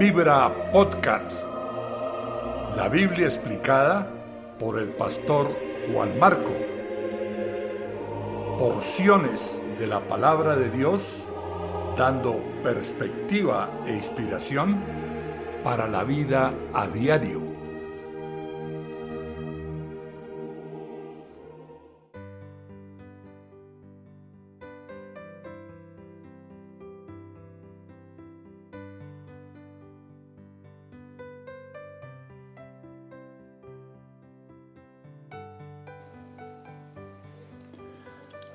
Vibra Podcast. La Biblia explicada por el pastor Juan Marco. Porciones de la palabra de Dios dando perspectiva e inspiración para la vida a diario.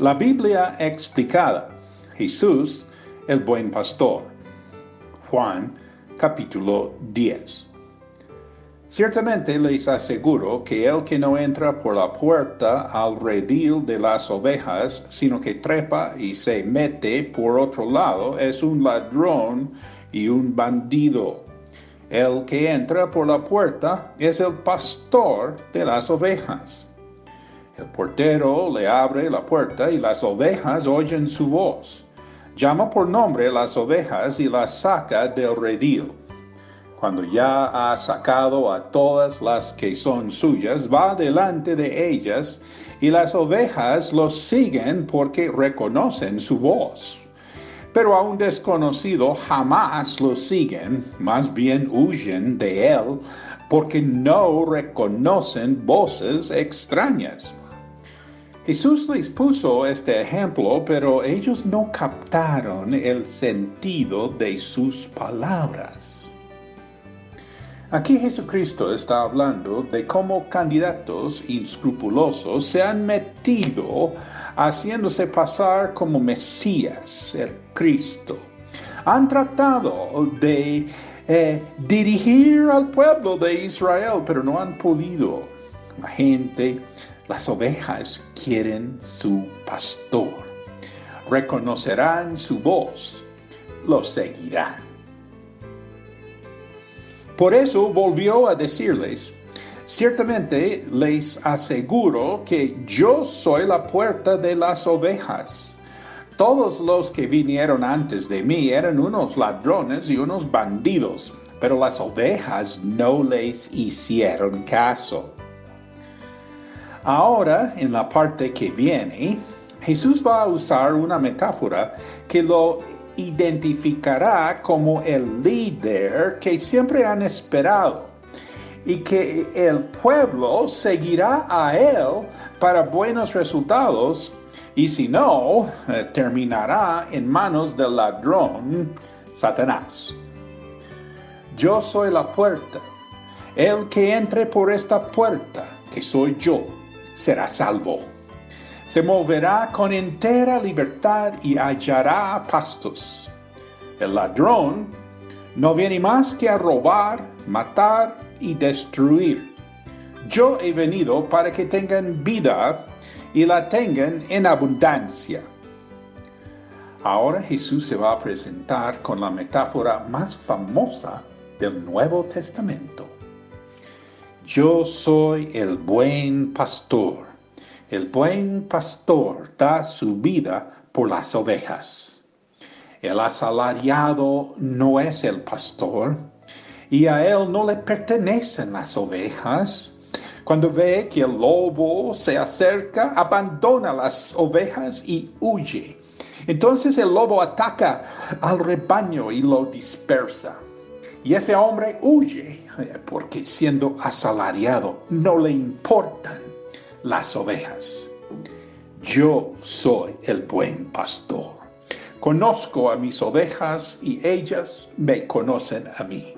La Biblia explicada. Jesús, el buen pastor. Juan, capítulo 10. Ciertamente les aseguro que el que no entra por la puerta al redil de las ovejas, sino que trepa y se mete por otro lado, es un ladrón y un bandido. El que entra por la puerta es el pastor de las ovejas. El portero le abre la puerta y las ovejas oyen su voz. Llama por nombre las ovejas y las saca del redil. Cuando ya ha sacado a todas las que son suyas, va delante de ellas y las ovejas lo siguen porque reconocen su voz. Pero a un desconocido jamás lo siguen, más bien huyen de él porque no reconocen voces extrañas. Jesús les puso este ejemplo, pero ellos no captaron el sentido de sus palabras. Aquí Jesucristo está hablando de cómo candidatos inscrupulosos se han metido haciéndose pasar como Mesías, el Cristo. Han tratado de eh, dirigir al pueblo de Israel, pero no han podido. La gente las ovejas quieren su pastor. Reconocerán su voz, lo seguirán. Por eso volvió a decirles, ciertamente les aseguro que yo soy la puerta de las ovejas. Todos los que vinieron antes de mí eran unos ladrones y unos bandidos, pero las ovejas no les hicieron caso. Ahora, en la parte que viene, Jesús va a usar una metáfora que lo identificará como el líder que siempre han esperado y que el pueblo seguirá a él para buenos resultados y si no, eh, terminará en manos del ladrón Satanás. Yo soy la puerta. El que entre por esta puerta, que soy yo, será salvo. Se moverá con entera libertad y hallará pastos. El ladrón no viene más que a robar, matar y destruir. Yo he venido para que tengan vida y la tengan en abundancia. Ahora Jesús se va a presentar con la metáfora más famosa del Nuevo Testamento. Yo soy el buen pastor. El buen pastor da su vida por las ovejas. El asalariado no es el pastor y a él no le pertenecen las ovejas. Cuando ve que el lobo se acerca, abandona las ovejas y huye. Entonces el lobo ataca al rebaño y lo dispersa. Y ese hombre huye eh, porque siendo asalariado no le importan las ovejas. Yo soy el buen pastor. Conozco a mis ovejas y ellas me conocen a mí.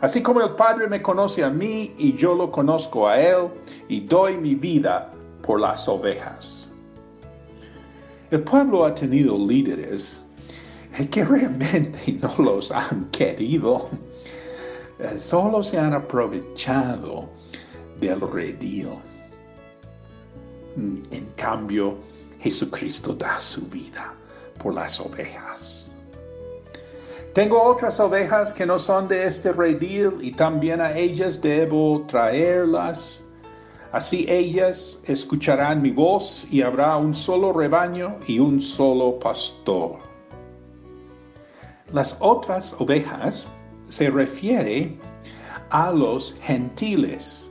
Así como el Padre me conoce a mí y yo lo conozco a Él y doy mi vida por las ovejas. El pueblo ha tenido líderes que realmente no los han querido. Eh, solo se han aprovechado del redil. En cambio, Jesucristo da su vida por las ovejas. Tengo otras ovejas que no son de este redil y también a ellas debo traerlas. Así ellas escucharán mi voz y habrá un solo rebaño y un solo pastor. Las otras ovejas se refiere a los gentiles,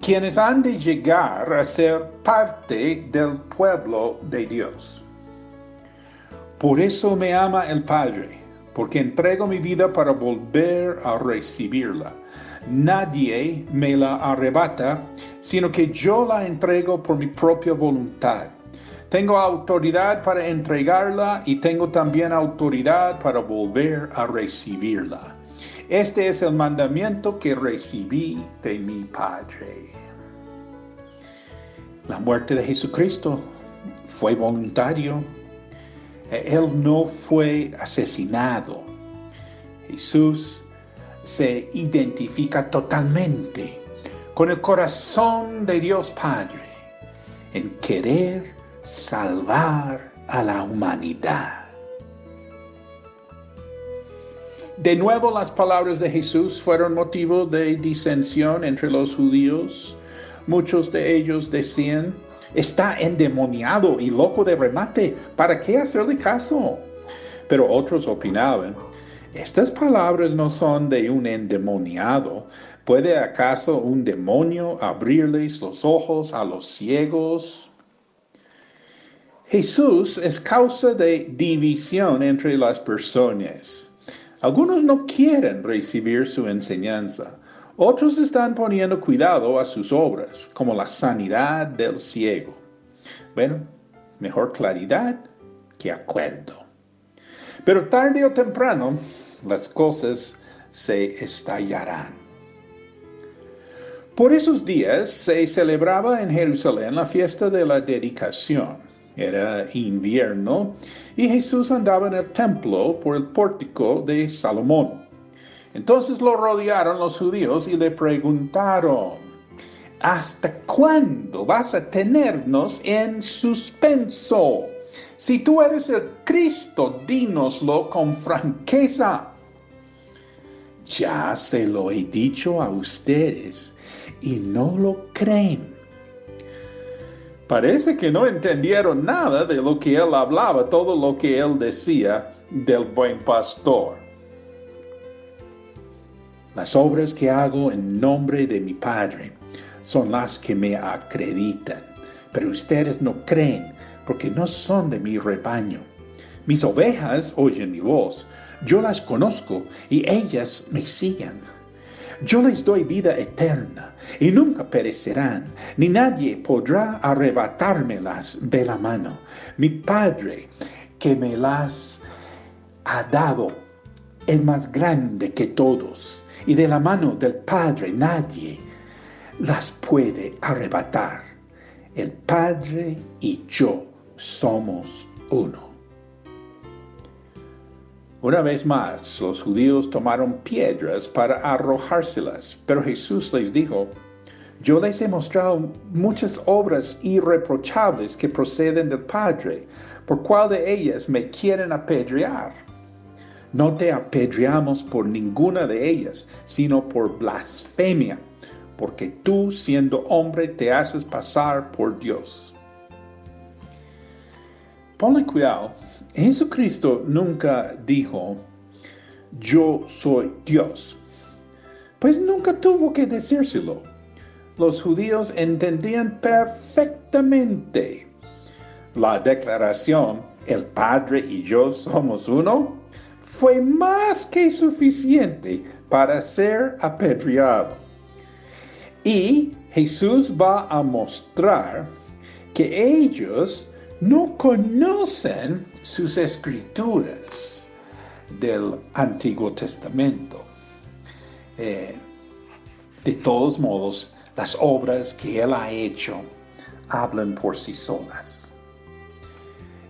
quienes han de llegar a ser parte del pueblo de Dios. Por eso me ama el Padre, porque entrego mi vida para volver a recibirla. Nadie me la arrebata, sino que yo la entrego por mi propia voluntad. Tengo autoridad para entregarla y tengo también autoridad para volver a recibirla. Este es el mandamiento que recibí de mi Padre. La muerte de Jesucristo fue voluntario. Él no fue asesinado. Jesús se identifica totalmente con el corazón de Dios Padre en querer salvar a la humanidad. De nuevo las palabras de Jesús fueron motivo de disensión entre los judíos. Muchos de ellos decían, está endemoniado y loco de remate, ¿para qué hacerle caso? Pero otros opinaban, estas palabras no son de un endemoniado. ¿Puede acaso un demonio abrirles los ojos a los ciegos? Jesús es causa de división entre las personas. Algunos no quieren recibir su enseñanza. Otros están poniendo cuidado a sus obras, como la sanidad del ciego. Bueno, mejor claridad que acuerdo. Pero tarde o temprano las cosas se estallarán. Por esos días se celebraba en Jerusalén la fiesta de la dedicación era invierno, y Jesús andaba en el templo por el pórtico de Salomón. Entonces lo rodearon los judíos y le preguntaron, ¿hasta cuándo vas a tenernos en suspenso? Si tú eres el Cristo, dínoslo con franqueza. Ya se lo he dicho a ustedes y no lo creen. Parece que no entendieron nada de lo que él hablaba, todo lo que él decía del buen pastor. Las obras que hago en nombre de mi Padre son las que me acreditan, pero ustedes no creen porque no son de mi rebaño. Mis ovejas oyen mi voz, yo las conozco y ellas me siguen. Yo les doy vida eterna y nunca perecerán, ni nadie podrá arrebatármelas de la mano. Mi Padre que me las ha dado es más grande que todos, y de la mano del Padre nadie las puede arrebatar. El Padre y yo somos uno. Una vez más, los judíos tomaron piedras para arrojárselas, pero Jesús les dijo, yo les he mostrado muchas obras irreprochables que proceden del Padre, por cuál de ellas me quieren apedrear. No te apedreamos por ninguna de ellas, sino por blasfemia, porque tú, siendo hombre, te haces pasar por Dios. Ponle cuidado Jesucristo nunca dijo, yo soy Dios. Pues nunca tuvo que decírselo. Los judíos entendían perfectamente la declaración, el Padre y yo somos uno, fue más que suficiente para ser apedreado. Y Jesús va a mostrar que ellos no conocen sus escrituras del Antiguo Testamento. Eh, de todos modos, las obras que Él ha hecho hablan por sí solas.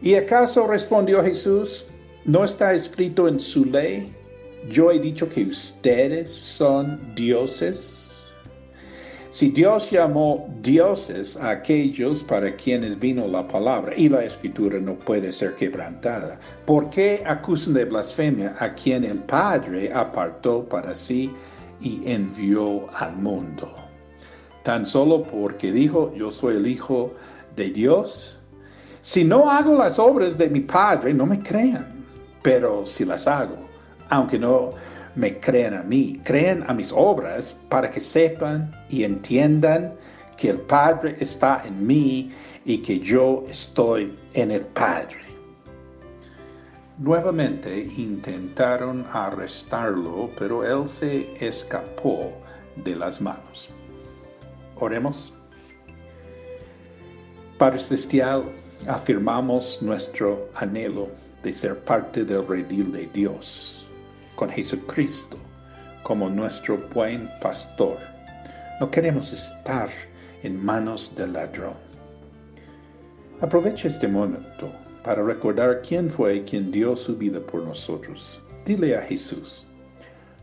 ¿Y acaso respondió Jesús, no está escrito en su ley? Yo he dicho que ustedes son dioses si Dios llamó dioses a aquellos para quienes vino la palabra y la escritura no puede ser quebrantada, ¿por qué acusan de blasfemia a quien el Padre apartó para sí y envió al mundo? Tan solo porque dijo, yo soy el Hijo de Dios. Si no hago las obras de mi Padre, no me crean, pero si las hago, aunque no me crean a mí, crean a mis obras para que sepan y entiendan que el Padre está en mí y que yo estoy en el Padre. Nuevamente intentaron arrestarlo, pero él se escapó de las manos. Oremos. Padre Celestial, afirmamos nuestro anhelo de ser parte del redil de Dios, con Jesucristo como nuestro buen pastor. No queremos estar en manos del ladrón. Aprovecha este momento para recordar quién fue quien dio su vida por nosotros. Dile a Jesús,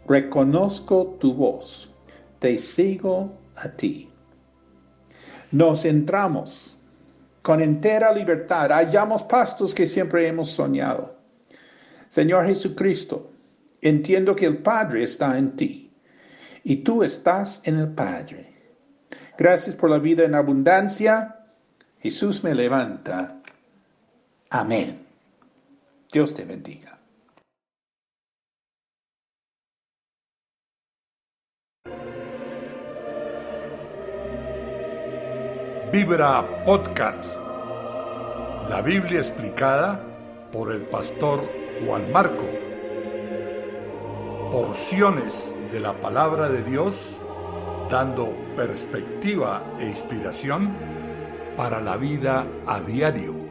reconozco tu voz, te sigo a ti. Nos entramos con entera libertad, hallamos pastos que siempre hemos soñado. Señor Jesucristo, entiendo que el Padre está en ti y tú estás en el Padre. Gracias por la vida en abundancia. Jesús me levanta. Amén. Dios te bendiga. Vibra Podcast. La Biblia explicada por el pastor Juan Marco. Porciones de la palabra de Dios dando perspectiva e inspiración para la vida a diario.